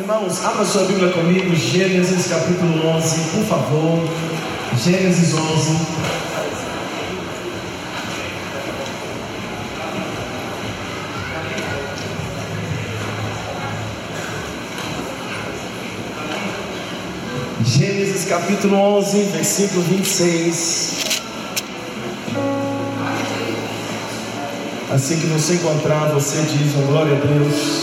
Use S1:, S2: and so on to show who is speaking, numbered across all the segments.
S1: Irmãos, abra sua Bíblia comigo, Gênesis capítulo 11, por favor. Gênesis 11. Gênesis capítulo 11, versículo 26. Assim que você encontrar, você diz, oh, glória a Deus.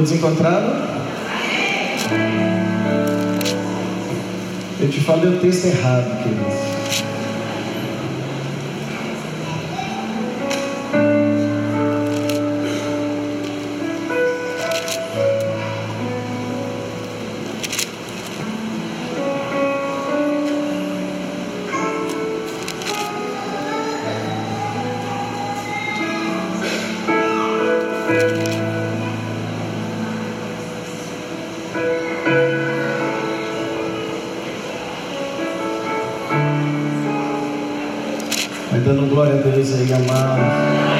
S1: Todos encontraram? Eu te falei o texto errado, queridos. Vai dando glória a Deus aí, amado.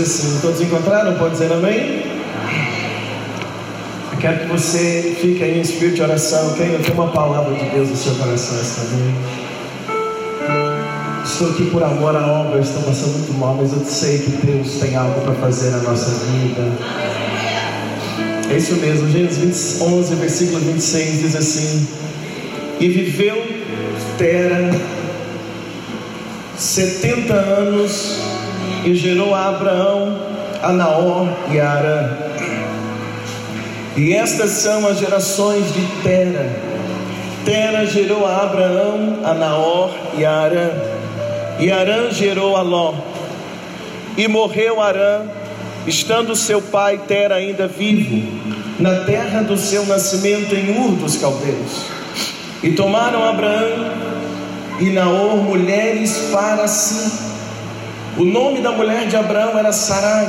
S1: Assim: Todos encontraram? Pode dizer amém? Eu quero que você fique aí em espírito de oração. Tenha tem uma palavra de Deus no seu coração esta noite. Estou aqui por amor à obra. Estou passando muito mal, mas eu sei que Deus tem algo para fazer na nossa vida. É isso mesmo. Gênesis 11, versículo 26 diz assim: E viveu Tera 70 anos e gerou a Abraão, a Naor e a Arã. E estas são as gerações de Tera. Tera gerou a Abraão, a Naor e a Arã. E Arã gerou a Ló. E morreu Arã, estando seu pai Tera ainda vivo, na terra do seu nascimento em Ur dos Caldeus. E tomaram Abraão e Naor mulheres para si. O nome da mulher de Abraão era Sarai,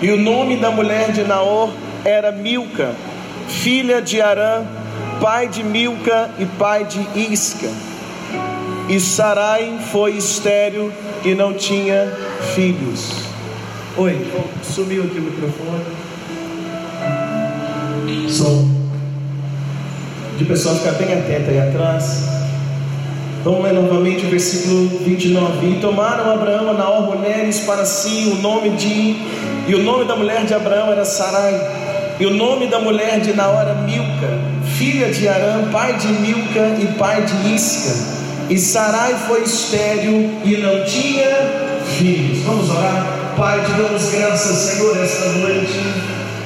S1: e o nome da mulher de Naor era Milca, filha de Arã, pai de Milca e pai de Isca. E Sarai foi estéril e não tinha filhos. Oi, sumiu aqui o microfone. Som. De pessoal ficar bem atento aí atrás. Vamos ler novamente o versículo 29. E tomaram Abraão Naor mulheres para si, o nome de. E o nome da mulher de Abraão era Sarai. E o nome da mulher de Naor era Milca, filha de Arã, pai de Milca e pai de Isca. E Sarai foi estéril e não tinha filhos. Vamos orar? Pai, te damos graças, Senhor, esta noite.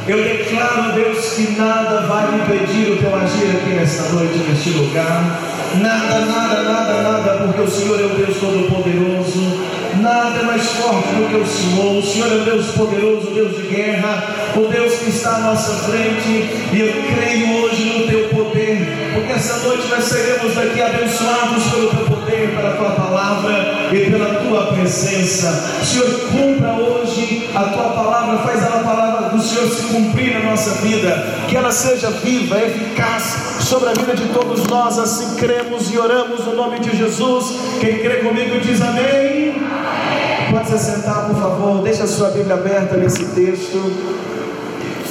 S1: Eu declaro, Deus, que nada vai impedir o teu agir aqui nesta noite, neste lugar. Nada, nada, nada, nada, porque o Senhor é o Deus Todo-Poderoso. Nada é mais forte do que o Senhor. O Senhor é o Deus poderoso, o Deus de guerra, o Deus que está à nossa frente. E eu creio hoje no teu poder, porque essa noite nós seremos daqui abençoados pelo teu poder, pela tua palavra e pela tua presença. Senhor, cumpra hoje a tua palavra, faz a palavra do Senhor se cumprir na nossa vida, que ela seja viva, eficaz sobre a vida de todos nós. Assim cremos e oramos no nome de Jesus. Quem crê comigo diz amém. Pode se sentar, por favor. Deixa a sua Bíblia aberta nesse texto.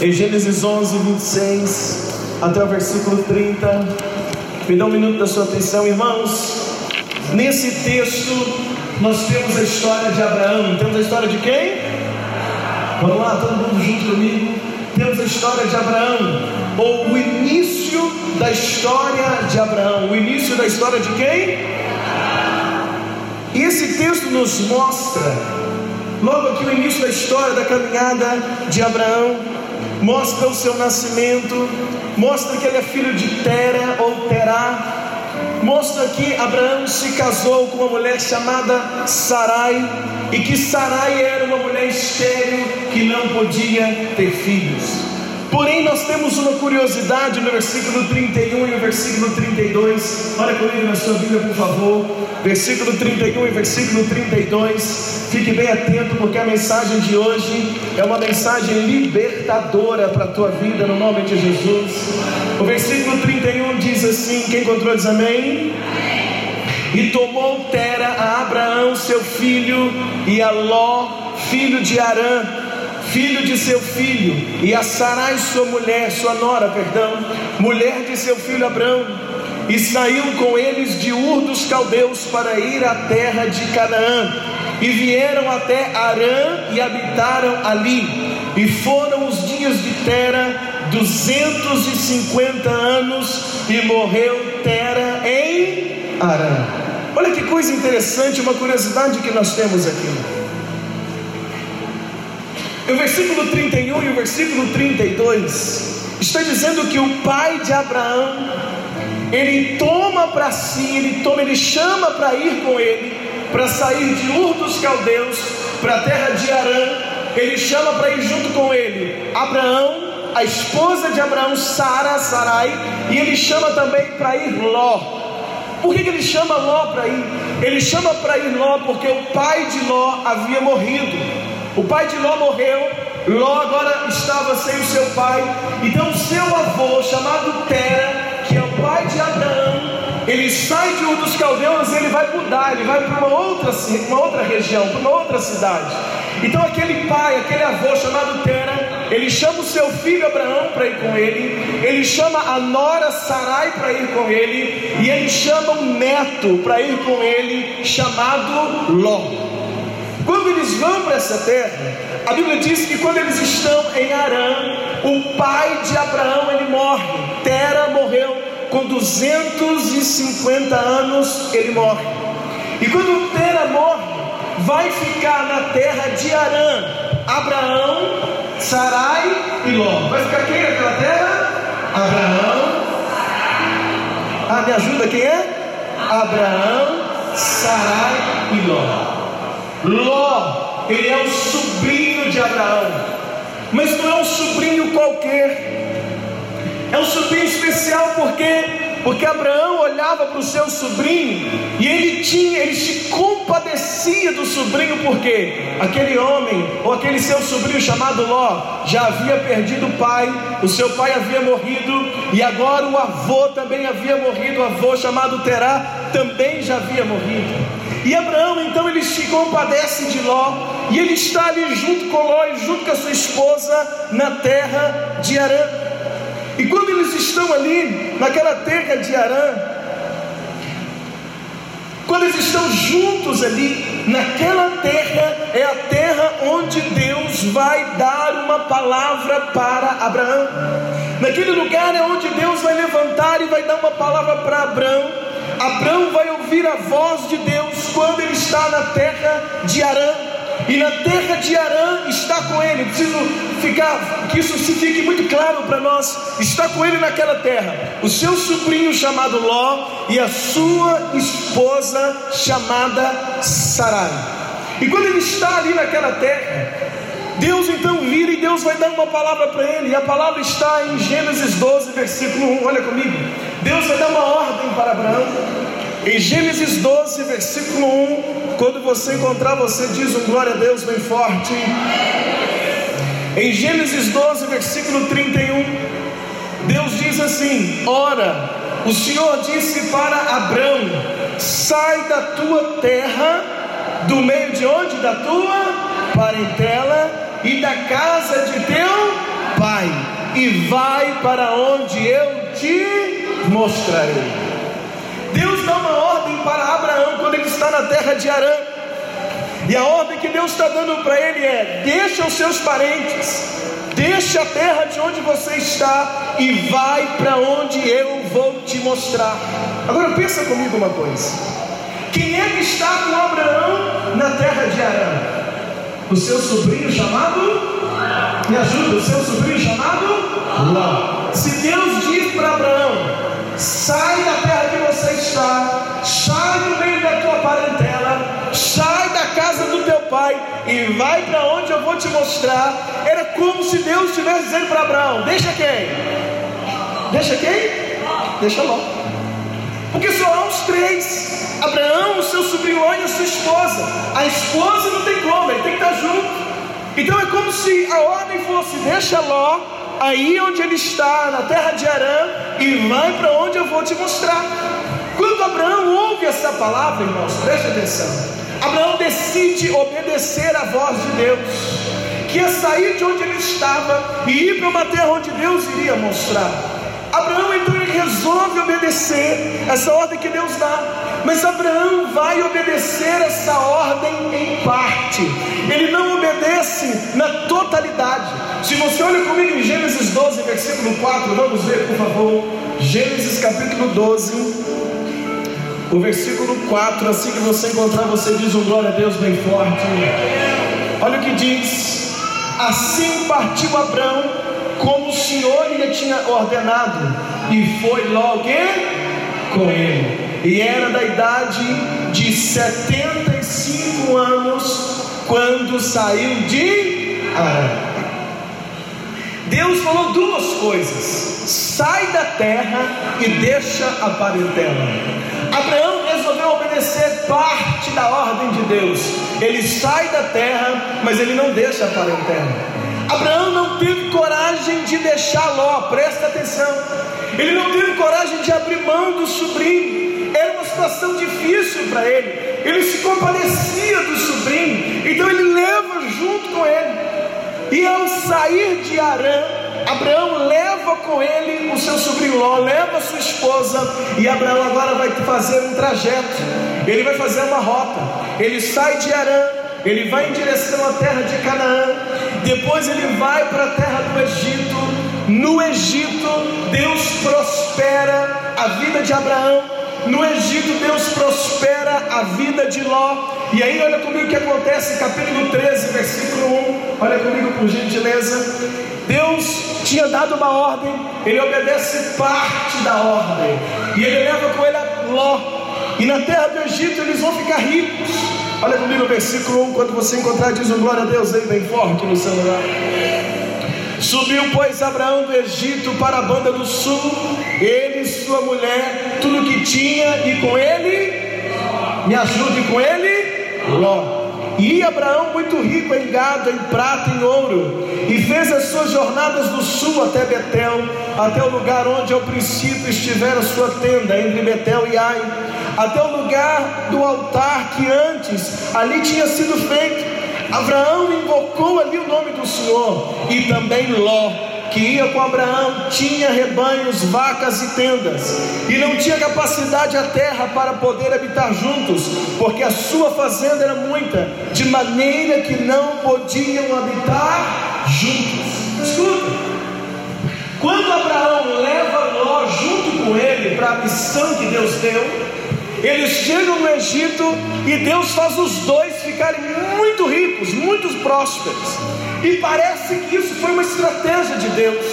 S1: Em Gênesis 11, 26 até o versículo 30. Me dá um minuto da sua atenção, irmãos. Nesse texto, nós temos a história de Abraão. Temos a história de quem? Vamos lá, todo mundo junto comigo. História de Abraão, ou o início da história de Abraão. O início da história de quem? E esse texto nos mostra, logo aqui o início da história da caminhada de Abraão, mostra o seu nascimento, mostra que ele é filho de Tera ou Terá, mostra que Abraão se casou com uma mulher chamada Sarai e que Sarai era uma mulher estéril que não podia ter filhos. Porém, nós temos uma curiosidade no versículo 31 e no versículo 32. Olha comigo na sua Bíblia, por favor. Versículo 31 e versículo 32. Fique bem atento, porque a mensagem de hoje é uma mensagem libertadora para a tua vida, no nome de Jesus. O versículo 31 diz assim: Quem encontrou diz amém? E tomou Tera a Abraão, seu filho, e a Ló, filho de Arã, filho de seu filho, e a Sarai, sua mulher, sua nora, perdão, mulher de seu filho Abraão, e saiu com eles de Ur dos Caldeus para ir à terra de Canaã, e vieram até Arã e habitaram ali, e foram os dias de Tera 250 anos, e morreu Tera em Arã. Olha que coisa interessante, uma curiosidade que nós temos aqui. O versículo 31 e o versículo 32 está dizendo que o pai de Abraão ele toma para si, ele toma, ele chama para ir com ele, para sair de Ur dos Caldeus para a terra de Arã. Ele chama para ir junto com ele Abraão, a esposa de Abraão, Sara, Sarai, e ele chama também para ir Ló. Por que, que ele chama Ló para ir? Ele chama para ir Ló porque o pai de Ló havia morrido. O pai de Ló morreu, Ló agora estava sem o seu pai, então seu avô, chamado Tera, que é o pai de Abraão, ele sai de um dos caldeus e ele vai mudar, ele vai para uma outra, uma outra região, para uma outra cidade. Então aquele pai, aquele avô chamado Tera, ele chama o seu filho Abraão para ir com ele, ele chama a nora Sarai para ir com ele, e ele chama um neto para ir com ele, chamado Ló. Quando eles vão para essa terra, a Bíblia diz que quando eles estão em Arã, o pai de Abraão ele morre. Tera morreu com 250 anos, ele morre. E quando Tera morre, vai ficar na terra de Arã Abraão, Sarai e Ló. Vai ficar quem naquela terra? Abraão. Ah, me ajuda quem é? Abraão, Sarai e Ló. Ló, ele é o sobrinho de Abraão, mas não é um sobrinho qualquer, é um sobrinho especial porque porque Abraão olhava para o seu sobrinho e ele tinha, ele se compadecia do sobrinho, porque aquele homem ou aquele seu sobrinho chamado Ló já havia perdido o pai, o seu pai havia morrido e agora o avô também havia morrido, o avô chamado Terá também já havia morrido. E Abraão então ele se compadece de Ló e ele está ali junto com Ló e junto com a sua esposa na terra de Arã. E quando eles estão ali naquela terra de Arã, quando eles estão juntos ali, naquela terra é a terra onde Deus vai dar uma palavra para Abraão. Naquele lugar é onde Deus vai levantar e vai dar uma palavra para Abraão Abraão vai ouvir a voz de Deus quando ele está na terra de Arã. E na terra de Arã está com ele. Preciso ficar que isso fique muito claro para nós. Está com ele naquela terra. O seu sobrinho chamado Ló e a sua esposa chamada Sarai. E quando ele está ali naquela terra, Deus então vira e Deus vai dar uma palavra para ele. E a palavra está em Gênesis 12, versículo 1. Olha comigo. Deus vai dar uma ordem para Abraão. Em Gênesis 12, versículo 1. Quando você encontrar, você diz um glória a Deus bem forte. Em Gênesis 12, versículo 31. Deus diz assim: Ora, o Senhor disse para Abraão: Sai da tua terra, do meio de onde? Da tua parentela e da casa de teu pai, e vai para onde eu te mostrarei. Deus dá uma ordem para Abraão quando ele está na terra de Arã. E a ordem que Deus está dando para ele é: deixa os seus parentes, Deixa a terra de onde você está e vai para onde eu vou te mostrar. Agora pensa comigo uma coisa. Quem é que está com Abraão na terra de Arã? O seu sobrinho chamado? Me ajuda, o seu sobrinho chamado? Ló. Se Deus diz para Abraão: sai da terra que você está, sai do meio da tua parentela, sai da casa do teu pai e vai para onde eu vou te mostrar. Era como se Deus estivesse dizendo para Abraão: deixa quem? Deixa quem? Deixa Ló. Porque só há os três: Abraão, o seu sobrinho Ló e a sua esposa. A esposa não tem como, ele tem que estar junto. Então é como se a ordem fosse: deixa Ló aí onde ele está, na terra de Arã, e vai para onde eu vou te mostrar. Quando Abraão ouve essa palavra, irmãos, preste atenção. Abraão decide obedecer à voz de Deus, que é sair de onde ele estava e ir para uma terra onde Deus iria mostrar. Abraão então ele resolve obedecer essa ordem que Deus dá, mas Abraão vai obedecer essa ordem em parte, ele não obedece na totalidade. Se você olha comigo em Gênesis 12, versículo 4, vamos ver por favor, Gênesis capítulo 12, o versículo 4, assim que você encontrar, você diz um glória a Deus bem forte. Olha o que diz: Assim partiu Abraão, como o Senhor lhe tinha ordenado, e foi logo com ele. E era da idade de 75 anos quando saiu de Arã. Deus falou duas coisas: sai da terra e deixa a parentela. Abraão resolveu obedecer parte da ordem de Deus. Ele sai da terra, mas ele não deixa a parentela. Abraão não teve coragem de deixar Ló, presta atenção. Ele não teve coragem de abrir mão do sobrinho. Era uma situação difícil para ele. Ele se compadecia do sobrinho, então ele leva junto com ele. E ao sair de Arã, Abraão leva com ele o seu sobrinho Ló, leva sua esposa, e Abraão agora vai fazer um trajeto, ele vai fazer uma rota. Ele sai de Arã, ele vai em direção à terra de Canaã, depois ele vai para a terra do Egito. No Egito, Deus prospera a vida de Abraão. No Egito, Deus prospera a vida de Ló. E aí, olha comigo o que acontece, capítulo 13, versículo 1. Olha comigo, por gentileza. Deus tinha dado uma ordem, ele obedece parte da ordem, e ele leva com ele a Ló. E na terra do Egito eles vão ficar ricos. Olha comigo o versículo 1, quando você encontrar, diz um glória a Deus aí bem forte no seu lugar. Subiu, pois, Abraão do Egito para a banda do sul, ele sua mulher, tudo que tinha, e com ele, me ajude com ele, Ló. E Abraão, muito rico em gado, em prata, em ouro, e fez as suas jornadas do sul até Betel, até o lugar onde ao princípio estivera sua tenda, entre Betel e Ai, até o lugar do altar que antes ali tinha sido feito. Abraão invocou ali o nome do Senhor, e também Ló que ia com Abraão tinha rebanhos, vacas e tendas, e não tinha capacidade a terra para poder habitar juntos, porque a sua fazenda era muita, de maneira que não podiam habitar juntos. Escuta, quando Abraão leva Ló junto com ele para a missão que Deus deu, eles chegam no Egito e Deus faz os dois ficarem muito ricos, muito prósperos. E parece que isso foi uma estratégia de Deus.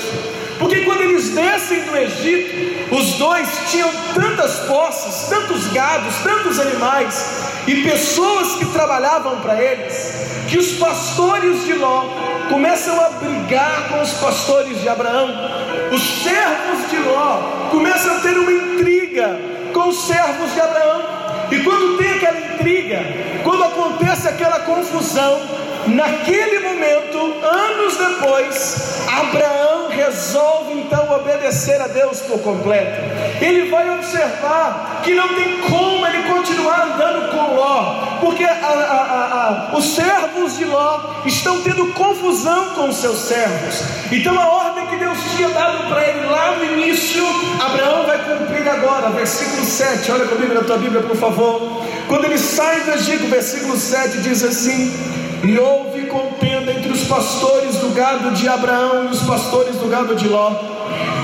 S1: Porque quando eles descem do Egito, os dois tinham tantas posses, tantos gados, tantos animais e pessoas que trabalhavam para eles, que os pastores de Ló começam a brigar com os pastores de Abraão. Os servos de Ló começam a ter uma intriga com os servos de Abraão. E quando tem aquela intriga, quando acontece aquela confusão, naquele momento, anos depois, Abraão resolve então obedecer a Deus por completo. Ele vai observar que não tem como ele continuar andando com Ló, porque a, a, a, os servos de Ló estão tendo confusão com os seus servos. Então a ordem que Deus tinha dado para ele lá no início, Abraão vai cumprir agora. Versículo 7, olha comigo na tua Bíblia, por favor. Quando ele sai do Egito, versículo 7 diz assim: E houve contenda entre os pastores do gado de Abraão e os pastores do gado de Ló.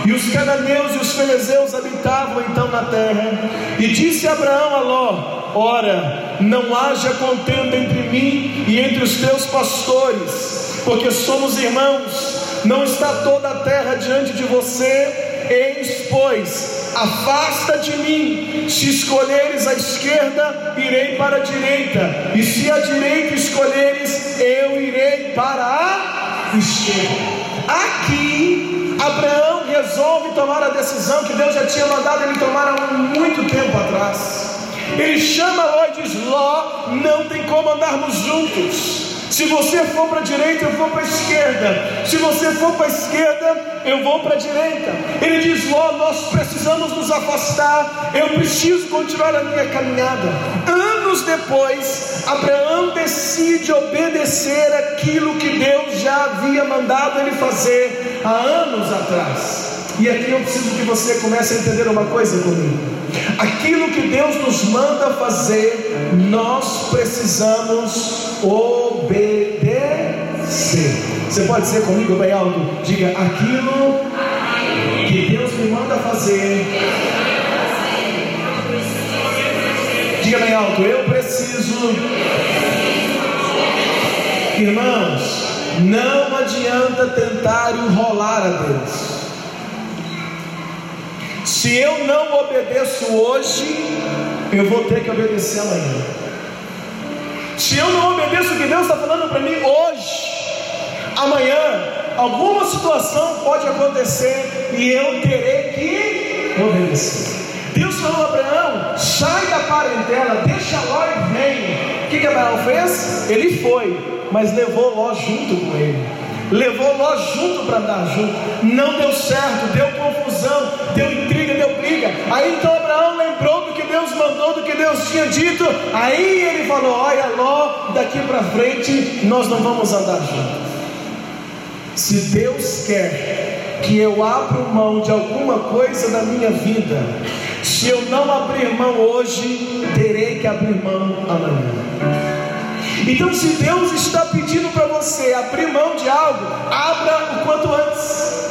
S1: E os cananeus e os filisteus habitavam então na terra. E disse Abraão a Ló: Ora, não haja contenda entre mim e entre os teus pastores, porque somos irmãos. Não está toda a terra diante de você. Eis, pois, afasta de mim. Se escolheres a esquerda, irei para a direita, e se a direita escolheres, eu irei para a esquerda. Aqui, Abraão resolve tomar a decisão que Deus já tinha mandado ele tomar há muito tempo atrás. Ele chama Ló e diz: Ló, não tem como andarmos juntos. Se você for para a direita, eu vou para a esquerda. Se você for para a esquerda, eu vou para a direita. Ele diz: Ló, nós precisamos nos afastar. Eu preciso continuar a minha caminhada. Anos depois, Abraão decide obedecer aquilo que Deus já havia mandado ele fazer há anos atrás. E aqui eu preciso que você comece a entender uma coisa comigo. Aquilo que Deus nos manda fazer, nós precisamos obedecer. Você pode dizer comigo bem alto? Diga aquilo que Deus me manda fazer. Diga bem alto, eu preciso. Irmãos, não adianta tentar enrolar a Deus. Se eu não obedeço hoje, eu vou ter que obedecer amanhã. Se eu não obedeço o que Deus está falando para mim hoje, amanhã, alguma situação pode acontecer e eu terei que obedecer. Deus falou a Abraão: sai da parentela, deixa Ló e vem. O que, que Abraão fez? Ele foi, mas levou Ló junto com ele levou Ló junto para andar junto, não deu certo, deu confusão, deu intriga. Aí então Abraão lembrou do que Deus mandou, do que Deus tinha dito. Aí ele falou: Olha, Ló, daqui para frente nós não vamos andar juntos. Se Deus quer que eu abra mão de alguma coisa da minha vida, se eu não abrir mão hoje, terei que abrir mão amanhã. Então, se Deus está pedindo para você abrir mão de algo, abra o quanto antes.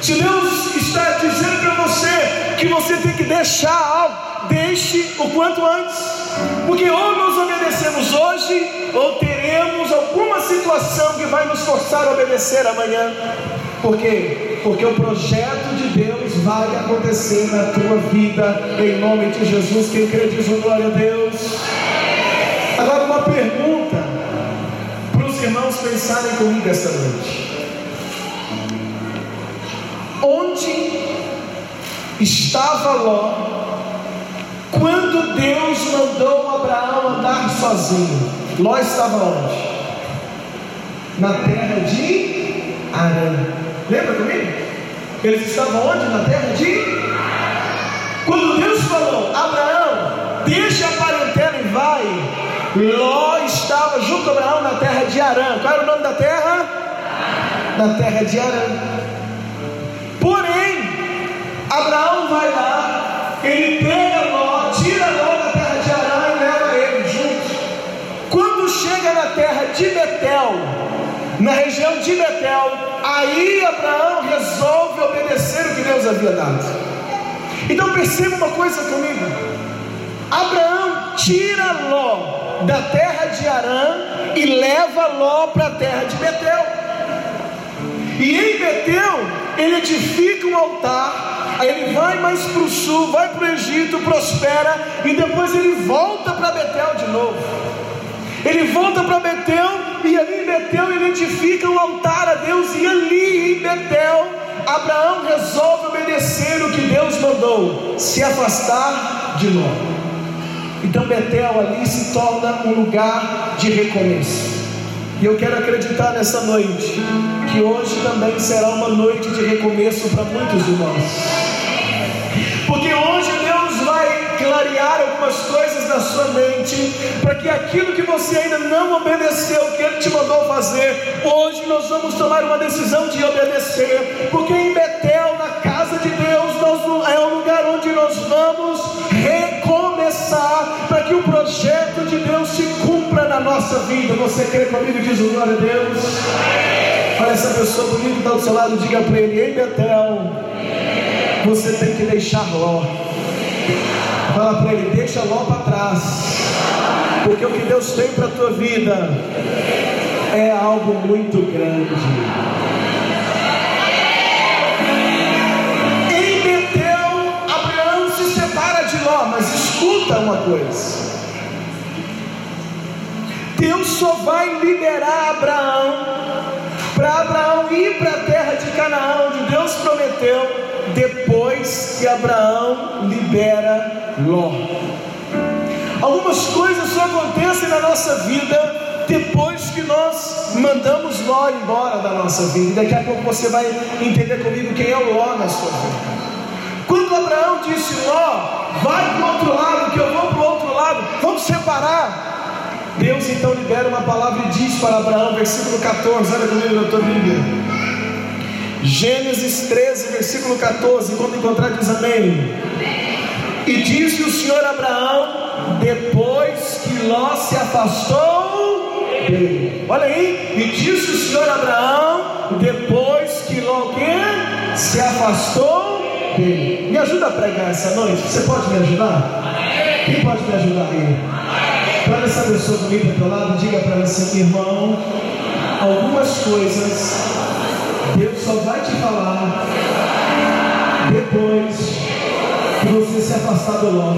S1: Se Deus está dizendo para você que você tem que deixar algo, deixe o quanto antes. Porque ou nós obedecemos hoje, ou teremos alguma situação que vai nos forçar a obedecer amanhã. Por quê? Porque o projeto de Deus vai acontecer na tua vida, em nome de Jesus. Quem crê diz glória a Deus. Agora, uma pergunta para os irmãos pensarem comigo esta noite: Onde estava Ló quando Deus mandou Abraão andar sozinho? Ló estava onde? Na terra de Arã. Lembra comigo? Eles estavam onde? Na terra de Quando Deus falou, Abraão, deixa a parentela e vai, Ló estava junto a Abraão na terra de Arã. Qual era o nome da terra? Na terra de Arã. Abraão vai lá, ele pega Ló, tira Ló da terra de Arã e leva ele junto. Quando chega na terra de Betel, na região de Betel, aí Abraão resolve obedecer o que Deus havia dado. Então perceba uma coisa comigo. Abraão tira Ló da terra de Arã e leva Ló para a terra de Betel. E em Betel ele edifica um altar, aí ele vai mais para o sul, vai para o Egito, prospera, e depois ele volta para Betel de novo. Ele volta para Betel e ali em Betel ele edifica um altar a Deus, e ali em Betel Abraão resolve obedecer o que Deus mandou, se afastar de Ló. Então Betel ali se torna um lugar de recomeço. E eu quero acreditar nessa noite que hoje também será uma noite de recomeço para muitos de nós. Algumas coisas na sua mente, para que aquilo que você ainda não obedeceu, que Ele te mandou fazer, hoje nós vamos tomar uma decisão de obedecer, porque em Betel, na casa de Deus, nós, é o lugar onde nós vamos recomeçar para que o projeto de Deus se cumpra na nossa vida. Você crê comigo e diz glória a Deus? Olha essa pessoa bonita que está do seu lado, diga para ele, em Betel, você tem que deixar Ló. Fala para ele, deixa Ló para trás. Porque o que Deus tem para a tua vida é algo muito grande. Em Betel, Abraão se separa de Ló, mas escuta uma coisa. Deus só vai liberar Abraão para Abraão ir para a terra de Canaã, onde Deus prometeu, depois que Abraão libera Ló. Algumas coisas só acontecem na nossa vida depois que nós mandamos Ló embora da nossa vida. Daqui a pouco você vai entender comigo quem é o Ló na sua vida. Quando Abraão disse: Ló, vai para o outro lado, que eu vou para o outro lado, vamos separar. Deus então libera uma palavra e diz para Abraão, versículo 14, olha comigo na tua Bíblia. Gênesis 13, versículo 14, quando encontrar diz amém. E disse o Senhor Abraão, depois que Ló se afastou dele. Olha aí, e disse o Senhor Abraão, depois que Ló se afastou dele. Me ajuda a pregar essa noite? Você pode me ajudar? Quem pode me ajudar aí? Para essa pessoa bonita do teu lado, diga para ela assim, irmão, algumas coisas Deus só vai te falar que você se afastar do Ló.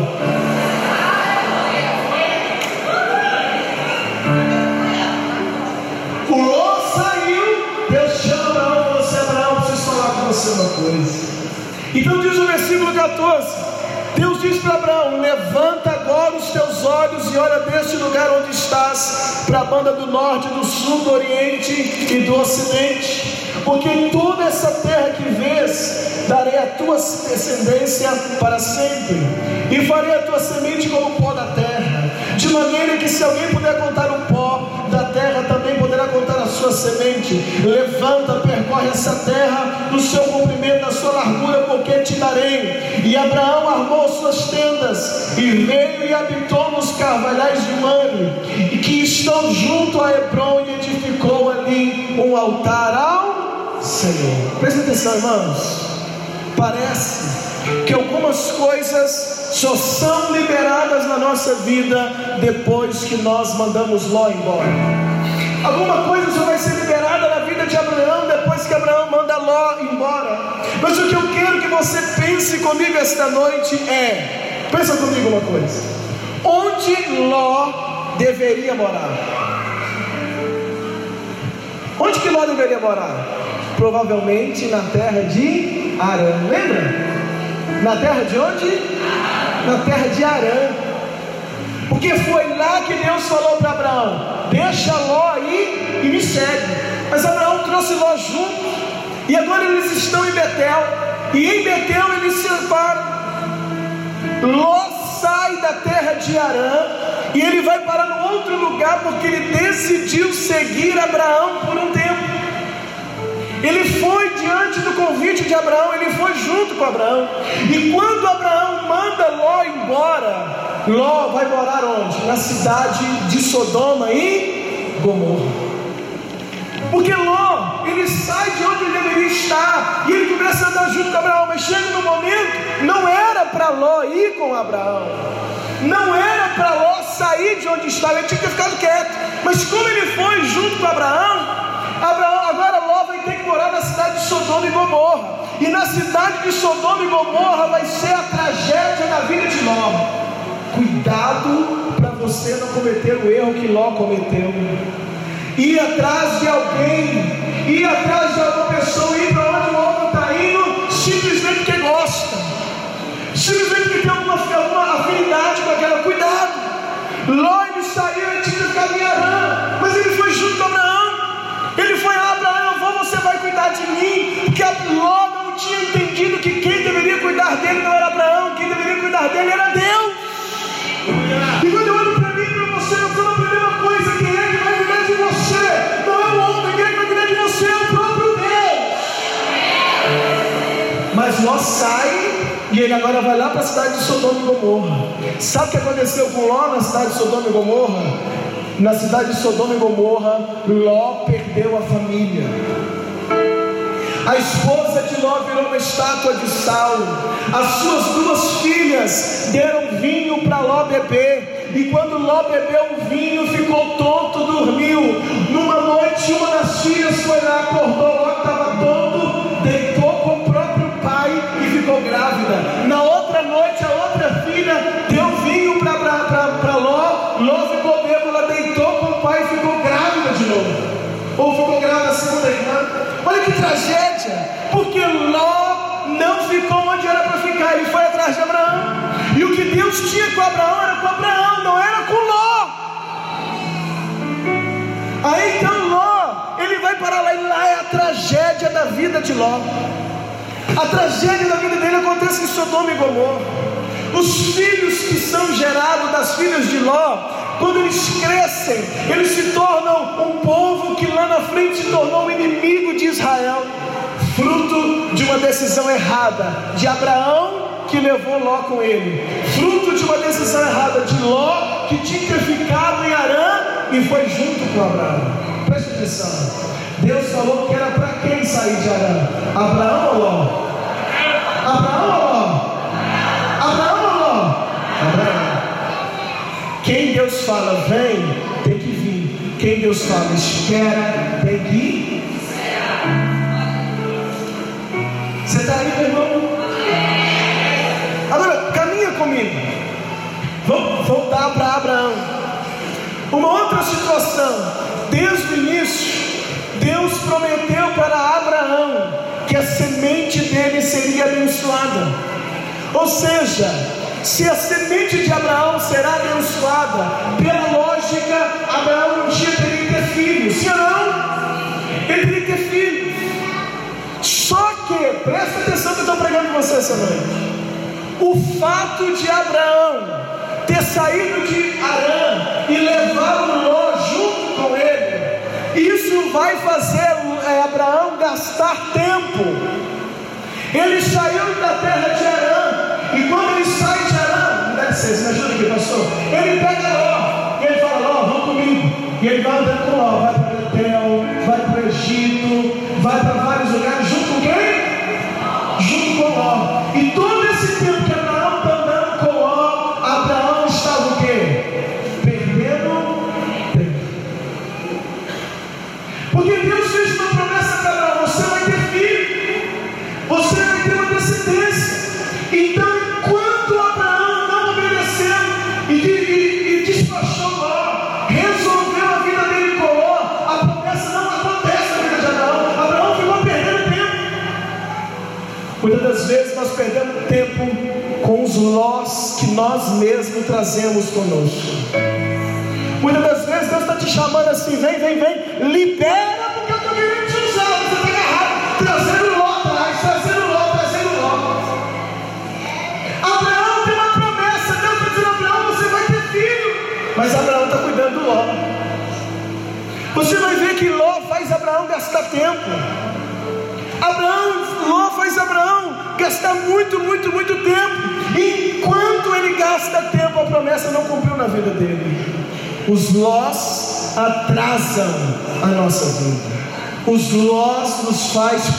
S1: O Ló saiu, Deus chama Abraão, você Abraão, preciso falar com você uma coisa. Então diz o versículo 14. Deus diz para Abraão: Levanta agora os teus olhos e olha deste lugar onde estás, para a banda do norte, do sul, do oriente e do ocidente. Porque toda essa terra que vês, darei a tua descendência para sempre, e farei a tua semente como o pó da terra, de maneira que se alguém puder contar o pó da terra, também poderá contar a sua semente. Levanta, percorre essa terra no seu comprimento, na sua largura, porque te darei. E Abraão armou suas tendas e veio e habitou nos carvalhais de Mane, que estão junto a Hebron, e edificou ali um altar ao Senhor. Presta atenção, irmãos. Parece que algumas coisas só são liberadas na nossa vida depois que nós mandamos Ló embora. Alguma coisa só vai ser liberada na vida de Abraão depois que Abraão manda Ló embora. Mas o que eu quero que você pense comigo esta noite é: pensa comigo uma coisa. Onde Ló deveria morar? Onde que Ló deveria morar? Provavelmente na terra de Arã. Lembra? Na terra de onde? Na terra de Arã. Porque foi lá que Deus falou para Abraão: Deixa Ló aí e me segue. Mas Abraão trouxe Ló junto. E agora eles estão em Betel. E em Betel eles se separam. Ló sai da terra de Arã. E ele vai parar no outro lugar porque ele decidiu seguir Abraão por um tempo. Ele foi diante do convite de Abraão, ele foi junto com Abraão. E quando Abraão manda Ló embora, Ló vai morar onde? Na cidade de Sodoma e Gomorra. Porque Ló, ele sai de onde ele deveria estar e ele começa a andar junto com Abraão, mas chega no momento, não era para Ló ir com Abraão, não era para Ló sair de onde estava, ele tinha que ter ficado quieto, mas como ele foi junto com Abraão, Abraão, agora Ló vai ter que morar na cidade de Sodoma e Gomorra. E na cidade de Sodoma e Gomorra vai ser a tragédia na vida de Ló. Cuidado para você não cometer o erro que Ló cometeu. Ir atrás de alguém, ir atrás de alguma pessoa, ir para onde o outro está indo, simplesmente porque gosta, simplesmente porque tem alguma, alguma afinidade com aquela. Cuidado! Ló ele saiu, ele tinha que vai cuidar de mim, porque Ló não tinha entendido que quem deveria cuidar dele não era Abraão, quem deveria cuidar dele era Deus. E quando eu olho para mim e para você, eu estou aprendendo uma coisa: quem é que vai cuidar de você? Não é o homem, quem é que vai cuidar de você é o próprio Deus. Mas Ló sai e ele agora vai lá para a cidade de Sodoma e Gomorra. Sabe o que aconteceu com Ló na cidade de Sodoma e Gomorra? na cidade de Sodoma e Gomorra, Ló perdeu a família. A esposa de Ló virou uma estátua de sal. As suas duas filhas deram vinho para Ló beber. E quando Ló bebeu o vinho, ficou tonto, dormiu. Numa noite, uma das filhas foi lá, acordou, Ló ficar, ele foi atrás de Abraão. E o que Deus tinha com Abraão era com Abraão, não era com Ló. Aí então Ló, ele vai para lá e lá é a tragédia da vida de Ló. A tragédia da vida dele acontece em Sodoma e Gomorra. Os filhos que são gerados das filhas de Ló, quando eles crescem, eles se tornam um povo que lá na frente se tornou um inimigo de Israel, fruto de uma decisão errada de Abraão que levou Ló com ele, fruto de uma decisão errada de Ló que tinha ficado em Arã e foi junto com Abraão. Preste atenção. Deus falou que era para quem sair de Arã? Abraão ou Ló? Abraão ou Ló? Abraão ou Ló? Abraão. Quem Deus fala vem, tem que vir. Quem Deus fala espera, tem que ir. Você está aí, meu irmão? Uma outra situação. Desde o início, Deus prometeu para Abraão que a semente dele seria abençoada. Ou seja, se a semente de Abraão será abençoada, pela lógica, Abraão um dia teria que ter filhos, se não, ele teria que ter filhos. Só que, presta atenção que eu estou pregando com você essa noite. O fato de Abraão ter saído de Arã e levado Ló junto com ele, isso vai fazer é, Abraão gastar tempo. Ele saiu da terra de Arã, e quando ele sai de Arã, dá licença, me ajuda aqui, pastor. Ele pega Ló, e ele fala: Ló, vamos comigo. E ele vai andando com Ló, vai para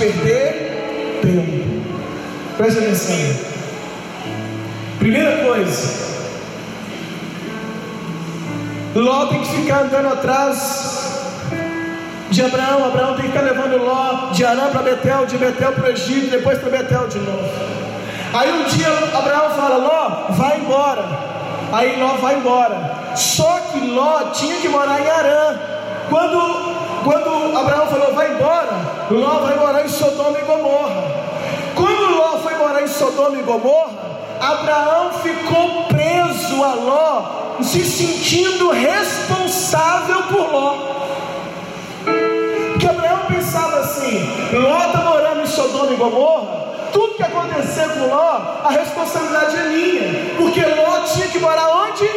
S1: perder tempo. Presta atenção. Primeira coisa. Ló tem que ficar andando atrás de Abraão. Abraão tem que ficar levando Ló de Arã para Betel, de Betel para o Egito, depois para Betel de novo. Aí um dia Abraão fala: Ló, vai embora. Aí Ló vai embora. Só que Ló tinha que morar em Arã. Quando, quando Abraão falou, vai embora, Ló vai morar em Sodoma e Gomorra. Quando Ló foi morar em Sodoma e Gomorra, Abraão ficou preso a Ló, se sentindo responsável por Ló. Porque Abraão pensava assim: Ló está morando em Sodoma e Gomorra, tudo que acontecer com Ló, a responsabilidade é minha, porque Ló tinha que morar onde?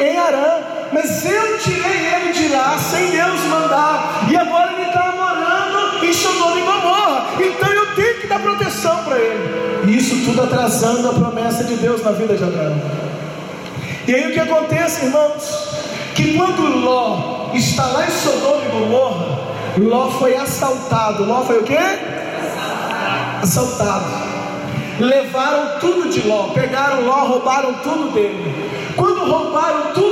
S1: Em Arã, mas eu tirei ele de lá sem Deus mandar, e agora ele está morando em Sodoma e Gomorra, então eu tenho que dar proteção para ele, e isso tudo atrasando a promessa de Deus na vida de Abraão. E aí o que acontece, irmãos? que quando Ló está lá em Sodoma e Gomorra, Ló foi assaltado. Ló foi o quê? Assaltado. Levaram tudo de Ló, pegaram Ló, roubaram tudo dele. Quando roubaram tudo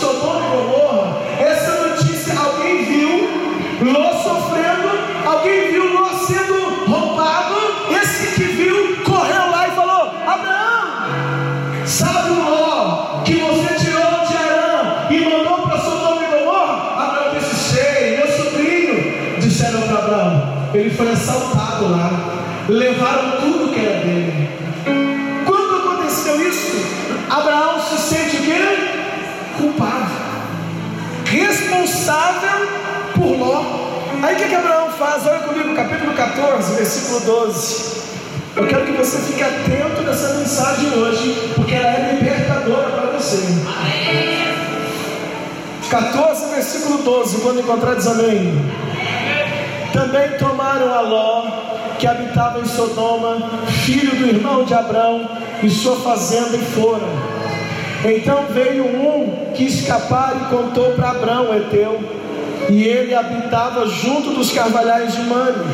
S1: Sodoma e Gomorra, essa notícia alguém viu, Ló sofrendo, alguém viu Ló sendo roubado, esse que viu correu lá e falou: Abraão, sabe Ló que você tirou de Arã e mandou para Sodoma e Gomorra? Abraão disse: Sei, meu sobrinho, disseram para Abraão. Ele foi assaltado lá, levaram responsável por Ló. Aí o que, que Abraão faz? Olha comigo, capítulo 14, versículo 12. Eu quero que você fique atento nessa mensagem hoje, porque ela é libertadora para você. 14, versículo 12. Quando encontrar, diz amém. Também tomaram a Ló, que habitava em Sodoma, filho do irmão de Abrão, e sua fazenda e foram. Então veio um que escapar e contou para Abrão, Eteu, e ele habitava junto dos carvalhais de Mane.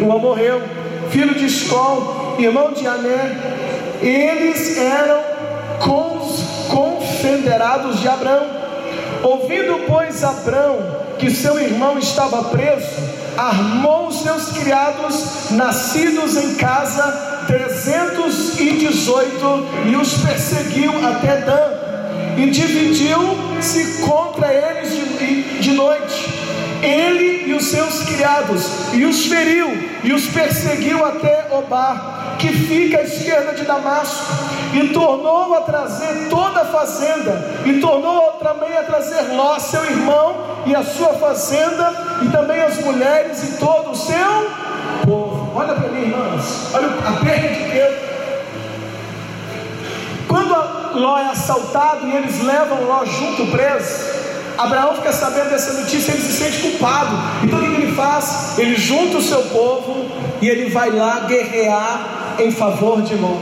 S1: O morreu, filho de Escol, irmão de Ané. Eles eram confederados de Abrão. Ouvindo, pois, Abrão que seu irmão estava preso, armou seus criados, nascidos em casa, 318, e os perseguiu até Dan, e dividiu-se contra eles de, de noite ele e os seus criados, e os feriu, e os perseguiu até Obar, que fica à esquerda de Damasco, e tornou a trazer toda a fazenda, e tornou também a trazer Ló, seu irmão, e a sua fazenda, e também as mulheres e todo o seu. Olha para mim, irmãos, olha a perna de Deus. Quando Ló é assaltado e eles levam Ló junto preso, Abraão fica sabendo dessa notícia, ele se sente culpado. Então o que ele faz? Ele junta o seu povo e ele vai lá guerrear em favor de Ló.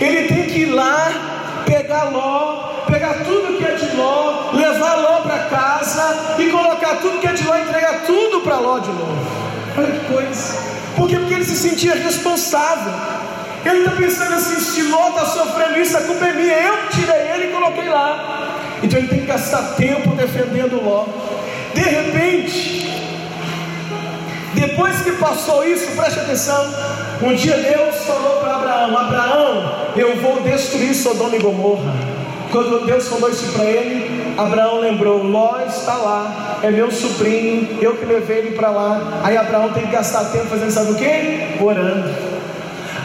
S1: Ele tem que ir lá pegar Ló, pegar tudo que é de Ló, levar Ló para casa e colocar tudo que é de Ló, entregar tudo para Ló de novo. Olha que coisa. Por quê? Porque ele se sentia responsável. Ele está pensando assim: se Ló está sofrendo isso, a culpa é minha. Eu tirei ele e coloquei lá. Então ele tem que gastar tempo defendendo Ló. De repente, depois que passou isso, preste atenção. Um dia Deus falou para Abraão: Abraão, eu vou destruir Sodoma e Gomorra. Quando Deus falou isso para ele, Abraão lembrou: Ló está lá, é meu sobrinho, eu que levei ele para lá. Aí Abraão tem que gastar tempo fazendo sabe o que? Orando.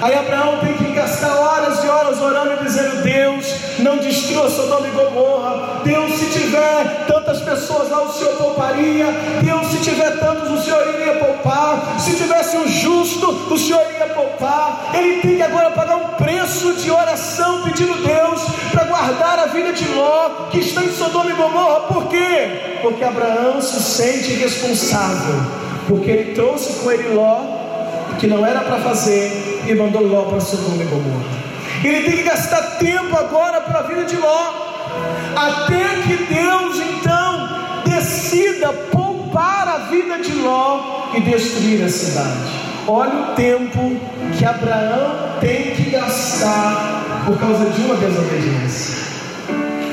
S1: Aí Abraão tem que gastar horas e horas orando e dizendo: Deus, não destrua Sodoma e Gomorra. Deus, se tiver tantas pessoas lá, o Senhor pouparia. Deus, se tiver tantos, o Senhor iria poupar. Se tivesse um justo, o Senhor iria poupar. Ele tem que agora pagar um preço de oração, pedindo Deus para guardar a vida de Ló, que está em Sodoma e Gomorra. Por quê? Porque Abraão se sente responsável. Porque ele trouxe com ele Ló que não era para fazer e mandou Ló para Sodoma e Gomorra. Ele tem que gastar tempo agora para a vida de Ló, até que Deus então decida poupar a vida de Ló e destruir a cidade. Olha o tempo que Abraão tem que gastar por causa de uma desobediência.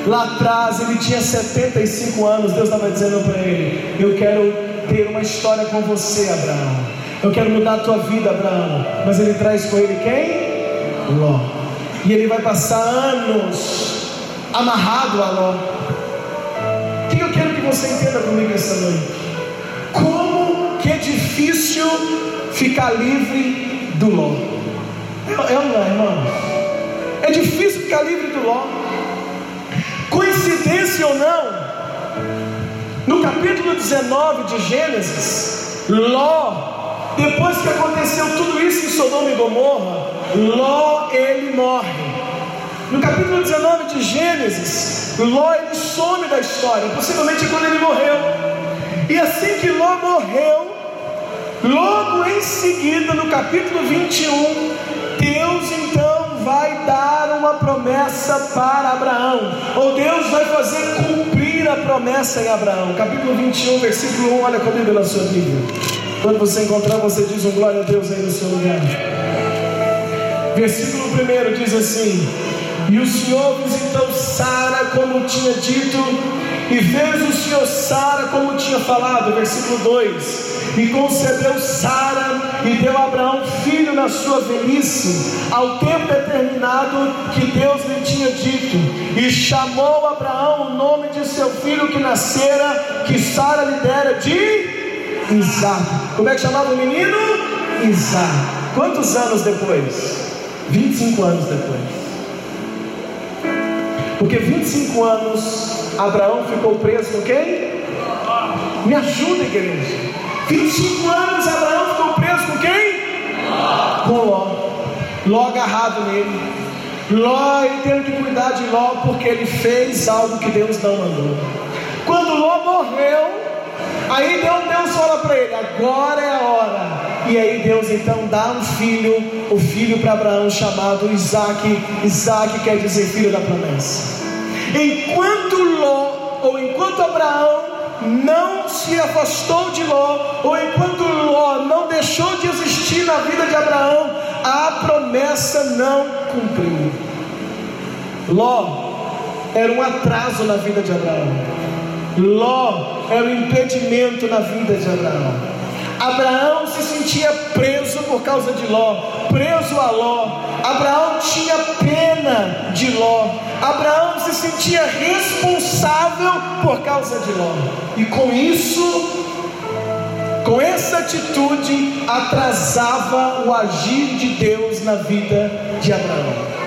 S1: Lá atrás ele tinha 75 anos, Deus estava dizendo para ele: Eu quero ter uma história com você, Abraão. Eu quero mudar a tua vida, Abraão. Mas ele traz com ele quem? Ló. E ele vai passar anos amarrado a Ló. O que eu quero que você entenda comigo essa noite? Como que é difícil ficar livre do Ló. É, é ou não é, irmão? É difícil ficar livre do Ló. Coincidência ou não? No capítulo 19 de Gênesis, Ló depois que aconteceu tudo isso em Sodoma e Gomorra, Ló ele morre. No capítulo 19 de Gênesis, Ló ele some da história, possivelmente quando ele morreu. E assim que Ló morreu, logo em seguida, no capítulo 21, Deus então vai dar uma promessa para Abraão, ou Deus vai vai fazer cumprir a promessa em Abraão. Capítulo 21, versículo 1. Olha comigo na sua Bíblia. Quando você encontrar, você diz um glória a Deus aí no seu lugar. Versículo 1 diz assim: E o Senhor visitou Sara como tinha dito, e fez o Senhor Sara como tinha falado. Versículo 2: E concedeu Sara e deu a Abraão filho na sua velhice, ao tempo determinado que Deus lhe tinha dito. E chamou Abraão o nome de seu filho que nascera, que Sara lhe dera de Isaac. Como é que chamava o menino? Isaac. Quantos anos depois? 25 anos depois. Porque 25 anos Abraão ficou preso com quem? Me ajuda, igreja. 25 anos Abraão ficou preso com quem? Com Ló. Ló agarrado nele. Ló, ele tendo que cuidar de Ló porque ele fez algo que Deus não mandou. Quando Ló morreu, Aí Deus, Deus fala para ele: agora é a hora. E aí Deus então dá um filho, o filho para Abraão chamado Isaac. Isaac quer dizer filho da promessa. Enquanto Ló, ou enquanto Abraão não se afastou de Ló, ou enquanto Ló não deixou de existir na vida de Abraão, a promessa não cumpriu. Ló era um atraso na vida de Abraão. Ló era um impedimento na vida de Abraão. Abraão se sentia preso por causa de Ló, preso a Ló. Abraão tinha pena de Ló. Abraão se sentia responsável por causa de Ló. E com isso, com essa atitude, atrasava o agir de Deus na vida de Abraão.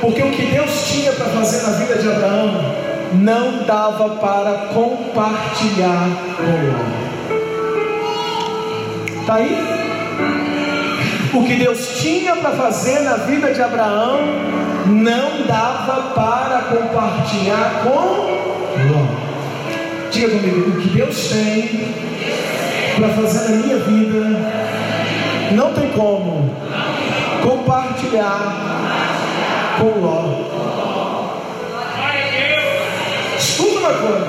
S1: Porque o que Deus tinha para fazer na vida de Abraão não dava para compartilhar com Ló. Está aí? O que Deus tinha para fazer na vida de Abraão não dava para compartilhar com Ló. Diga comigo, o que Deus tem para fazer na minha vida não tem como compartilhar com Ló. Coisa: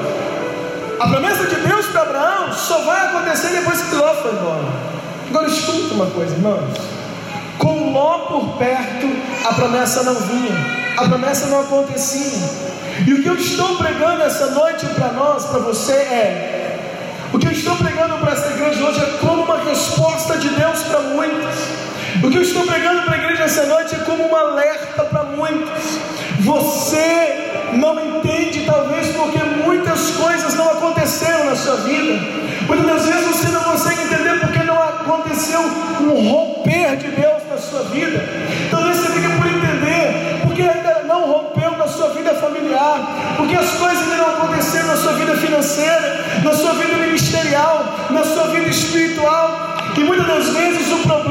S1: a promessa de Deus para Abraão só vai acontecer depois que Ló foi embora. Agora escuta uma coisa, irmãos. Com Ló por perto, a promessa não vinha, a promessa não acontecia. E o que eu estou pregando essa noite para nós, para você é: o que eu estou pregando para essa igreja hoje é como uma resposta de Deus para muitos. O que eu estou pregando para a igreja essa noite é como um alerta para muitos. Você não entende, talvez porque muitas coisas não aconteceram na sua vida. Muitas vezes você não consegue entender porque não aconteceu um romper de Deus na sua vida. Talvez você fique por entender porque ainda não rompeu na sua vida familiar, porque as coisas ainda não aconteceram na sua vida financeira, na sua vida ministerial, na sua vida espiritual. E muitas das vezes o problema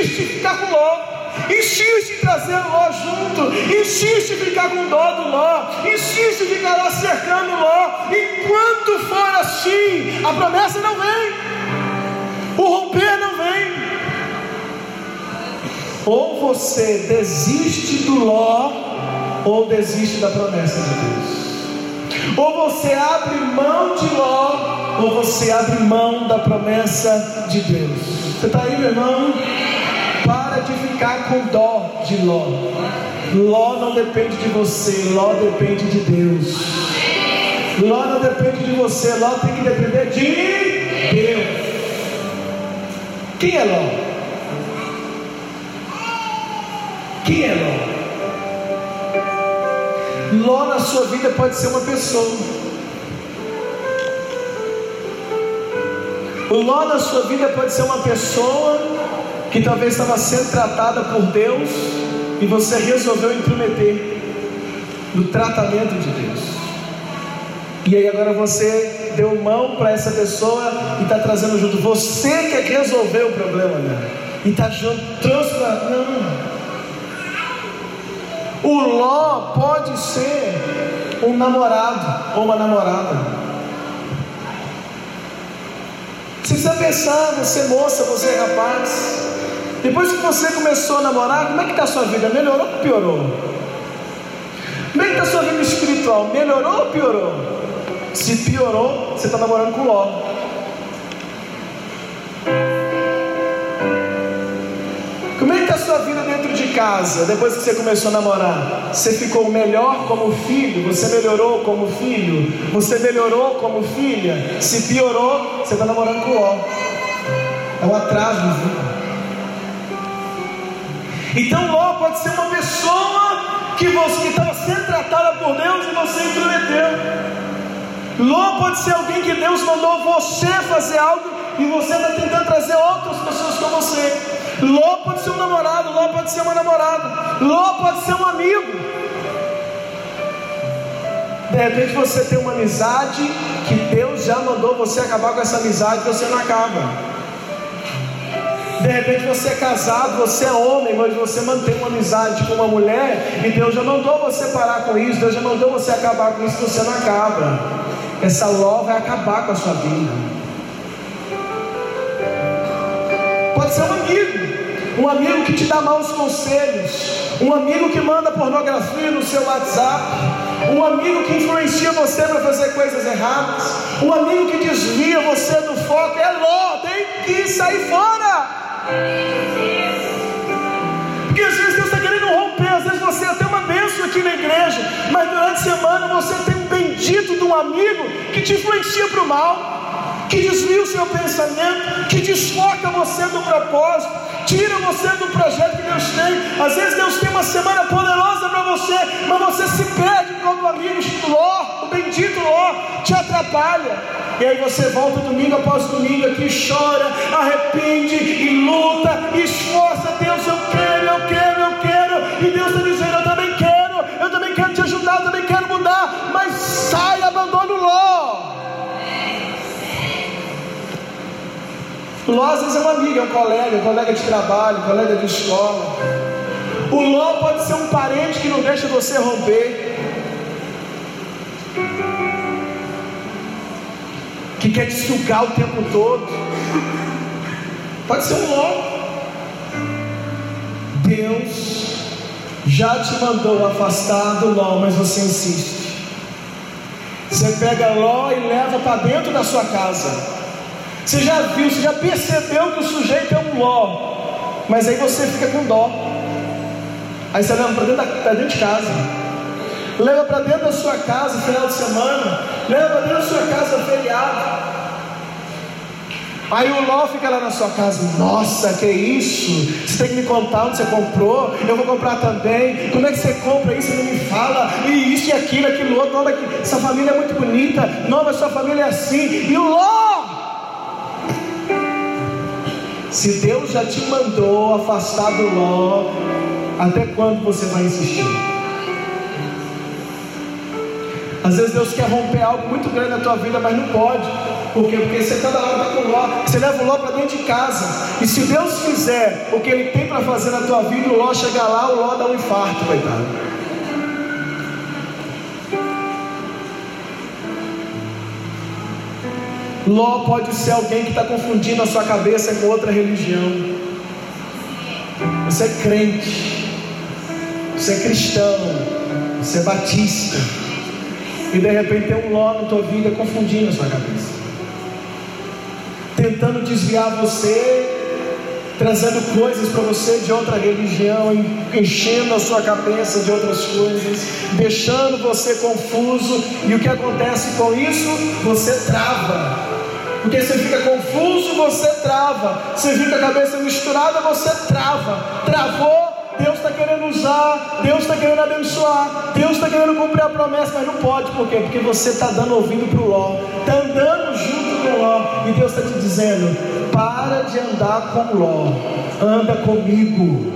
S1: insiste em ficar com Ló insiste em trazer Ló junto, insiste em ficar com dó do Ló, insiste em ficar lá cercando Ló. Enquanto for assim, a promessa não vem, o romper não vem. Ou você desiste do Ló, ou desiste da promessa de Deus. Ou você abre mão de Ló, ou você abre mão da promessa de Deus. Você está aí, meu irmão? Ficar com dó de Ló. Ló não depende de você, Ló depende de Deus. Ló não depende de você, Ló tem que depender de Deus. Quem é Ló? Quem é Ló? Ló na sua vida pode ser uma pessoa. O Ló na sua vida pode ser uma pessoa que talvez estava sendo tratada por Deus e você resolveu intrometer no tratamento de Deus. E aí agora você deu mão para essa pessoa e está trazendo junto. Você quer resolver o problema dela. E está para. Não, O Ló pode ser um namorado ou uma namorada. Você pensar, você moça, você rapaz, depois que você começou a namorar, como é que está a sua vida? Melhorou ou piorou? Como é que está a sua vida espiritual? Melhorou ou piorou? Se piorou, você está namorando com Ló. Como é que está a sua vida dentro de casa, depois que você começou a namorar? Você ficou melhor como filho? Você melhorou como filho? Você melhorou como filha? Se piorou, você está namorando com Ló. É um atraso, viu? Então Ló pode ser uma pessoa que estava sendo tratada por Deus e você intrometeu. Ló pode ser alguém que Deus mandou você fazer algo e você está tentando trazer outras pessoas com você. Ló pode ser um namorado, Ló pode ser uma namorada, Ló pode ser um amigo. De repente você tem uma amizade que Deus já mandou você acabar com essa amizade, você não acaba. De repente você é casado, você é homem, mas você mantém uma amizade com uma mulher e Deus já mandou você parar com isso, Deus já mandou você acabar com isso, você não acaba. Essa ló vai acabar com a sua vida. Pode ser um amigo, um amigo que te dá maus conselhos, um amigo que manda pornografia no seu WhatsApp, um amigo que influencia você para fazer coisas erradas, um amigo que desvia você do foco. É Ló, tem que sair fora. Porque às vezes Deus está querendo romper, às vezes você é até uma bênção aqui na igreja, mas durante a semana você tem um bendito de um amigo que te influencia para o mal, que desvia o seu pensamento, que desfoca você do propósito, tira você do projeto que Deus tem. Às vezes Deus tem uma semana poderosa para você, mas você se perde quando o amigo Ló, o bendito Ló, te atrapalha. E aí você volta domingo após domingo aqui, chora, arrepende e luta, e esforça, Deus, eu quero, eu quero, eu quero. E Deus está Ló às vezes é um amigo, é um colega, um colega de trabalho, um colega de escola. O Ló pode ser um parente que não deixa você romper. que quer te sugar o tempo todo. Pode ser um Ló. Deus já te mandou afastar do Ló, mas você insiste. Você pega Ló e leva para dentro da sua casa. Você já viu, você já percebeu que o sujeito é um Ló, mas aí você fica com dó. Aí você leva para dentro, dentro de casa leva para dentro da sua casa final de semana, leva para dentro da sua casa feriado. Aí o Ló fica lá na sua casa, nossa, que isso? Você tem que me contar onde você comprou, eu vou comprar também. Como é que você compra isso? Você não me fala, e isso e aquilo, aquilo outro, olha que essa família é muito bonita, nova sua família é assim. E o Ló! Se Deus já te mandou afastar do Ló, até quando você vai insistir? Às vezes Deus quer romper algo muito grande na tua vida, mas não pode. Por quê? Porque você toda hora está com Ló. Você leva o Ló para dentro de casa. E se Deus fizer o que Ele tem para fazer na tua vida, o Ló chegar lá, o Ló dá um infarto, coitado. Ló pode ser alguém que está confundindo a sua cabeça com outra religião. Você é crente, você é cristão, você é batista e de repente tem um nó na tua vida confundindo a sua cabeça. Tentando desviar você, trazendo coisas para você de outra religião, enchendo a sua cabeça de outras coisas, deixando você confuso. E o que acontece com isso? Você trava. Porque você fica confuso, você trava. Você fica a cabeça misturada, você trava. Travou, Deus está querendo usar, Deus está querendo abençoar, Deus está querendo cumprir a promessa, mas não pode, por quê? Porque você está dando ouvido para o Ló, está andando junto com o Ló, e Deus está te dizendo: para de andar com o Ló, anda comigo.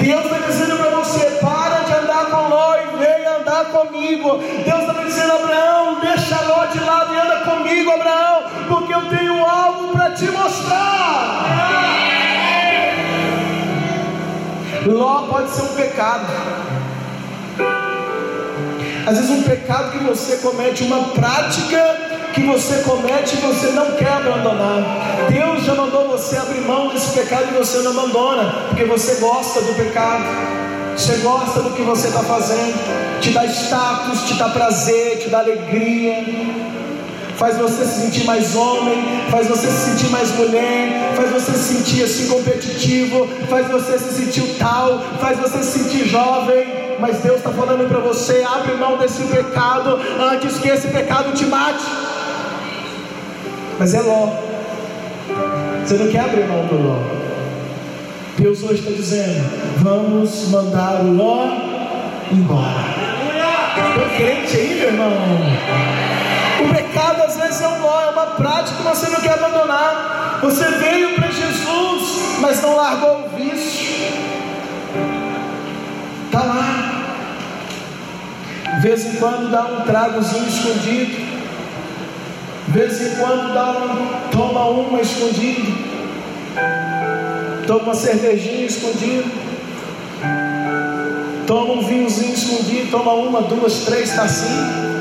S1: Deus está dizendo para você: para de andar com Ló e vem andar comigo. Deus está dizendo: Abraão, deixa comigo, Abraão, porque eu tenho algo para te mostrar. Ló pode ser um pecado. Às vezes um pecado que você comete, uma prática que você comete e você não quer abandonar. Deus já mandou você abrir mão desse pecado e você não abandona, porque você gosta do pecado. Você gosta do que você está fazendo, te dá status, te dá prazer, te dá alegria, faz você se sentir mais homem, faz você se sentir mais mulher, faz você se sentir assim competitivo, faz você se sentir tal, faz você se sentir jovem mas Deus está falando para você: abre mão desse pecado antes que esse pecado te mate. Mas é Ló, você não quer abrir mão do Ló. Deus hoje está dizendo: vamos mandar o Ló embora. Tem crente aí, meu irmão? Pecado às vezes é um nó, é uma prática que você não quer abandonar. Você veio para Jesus, mas não largou o vício. Está lá. De vez em quando dá um tragozinho escondido. De vez em quando dá um, toma uma escondido. Toma uma cervejinha escondido. Toma um vinhozinho escondido. Toma uma, duas, três tacinhas.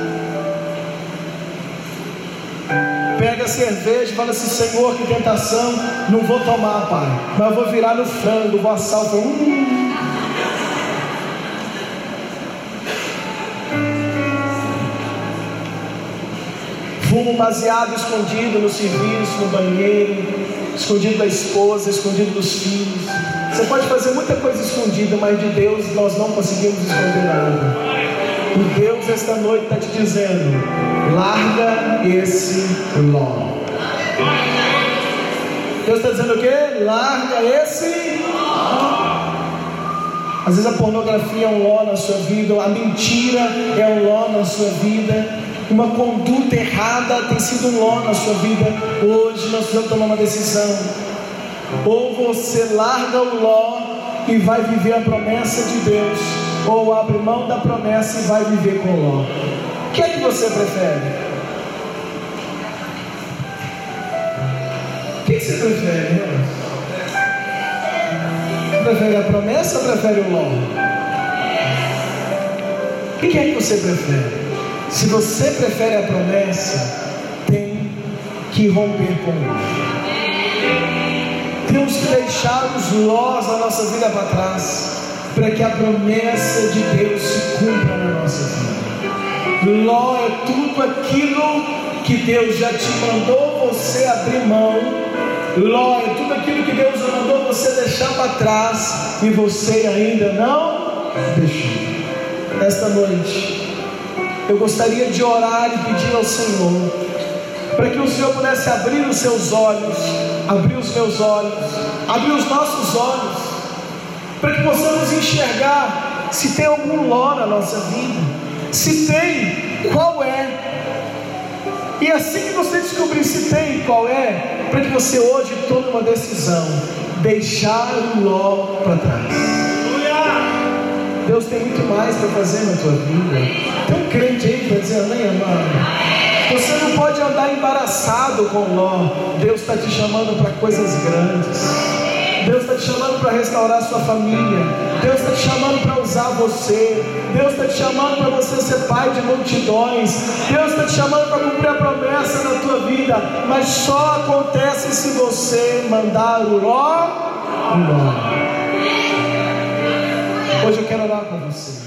S1: Cerveja e fala assim: Senhor, que tentação. Não vou tomar, Pai. Mas vou virar no frango, vou assar o. Hum. fumo baseado escondido no serviço, no banheiro, escondido da esposa, escondido dos filhos. Você pode fazer muita coisa escondida, mas de Deus nós não conseguimos esconder nada. E Deus esta noite está te dizendo: larga esse ló. Deus está dizendo o quê? Larga esse Às vezes a pornografia é um ló na sua vida, a mentira é um ló na sua vida uma conduta errada tem sido um nó na sua vida, hoje nós precisamos tomar uma decisão. Ou você larga o ló e vai viver a promessa de Deus, ou abre mão da promessa e vai viver com ló. O que é que você prefere? O que, você prefere? Prefere a promessa ou prefere o ló? O que é que você prefere? Se você prefere a promessa, tem que romper com o Temos que deixar os lós da nossa vida para trás, para que a promessa de Deus se cumpra na nossa vida. Ló é tudo aquilo que Deus já te mandou você abrir mão. Ló é tudo aquilo que Deus já mandou você deixar para trás e você ainda não deixou. Esta noite, eu gostaria de orar e pedir ao Senhor, para que o Senhor pudesse abrir os seus olhos, abrir os meus olhos, abrir os nossos olhos, para que possamos enxergar se tem algum ló na nossa vida, se tem, qual é. E assim que você descobrir se tem qual é, para que você hoje tome uma decisão, deixar o ló para trás. Deus tem muito mais para fazer na tua vida. Tem um crente aí para dizer amém, amado. Você não pode andar embaraçado com Ló. Deus está te chamando para coisas grandes. Deus está te chamando para restaurar sua família. Deus está te chamando para usar você. Deus está te chamando para você ser pai de multidões. Deus está te chamando para cumprir a promessa na tua vida. Mas só acontece se você mandar o embora. Hoje eu quero orar com você.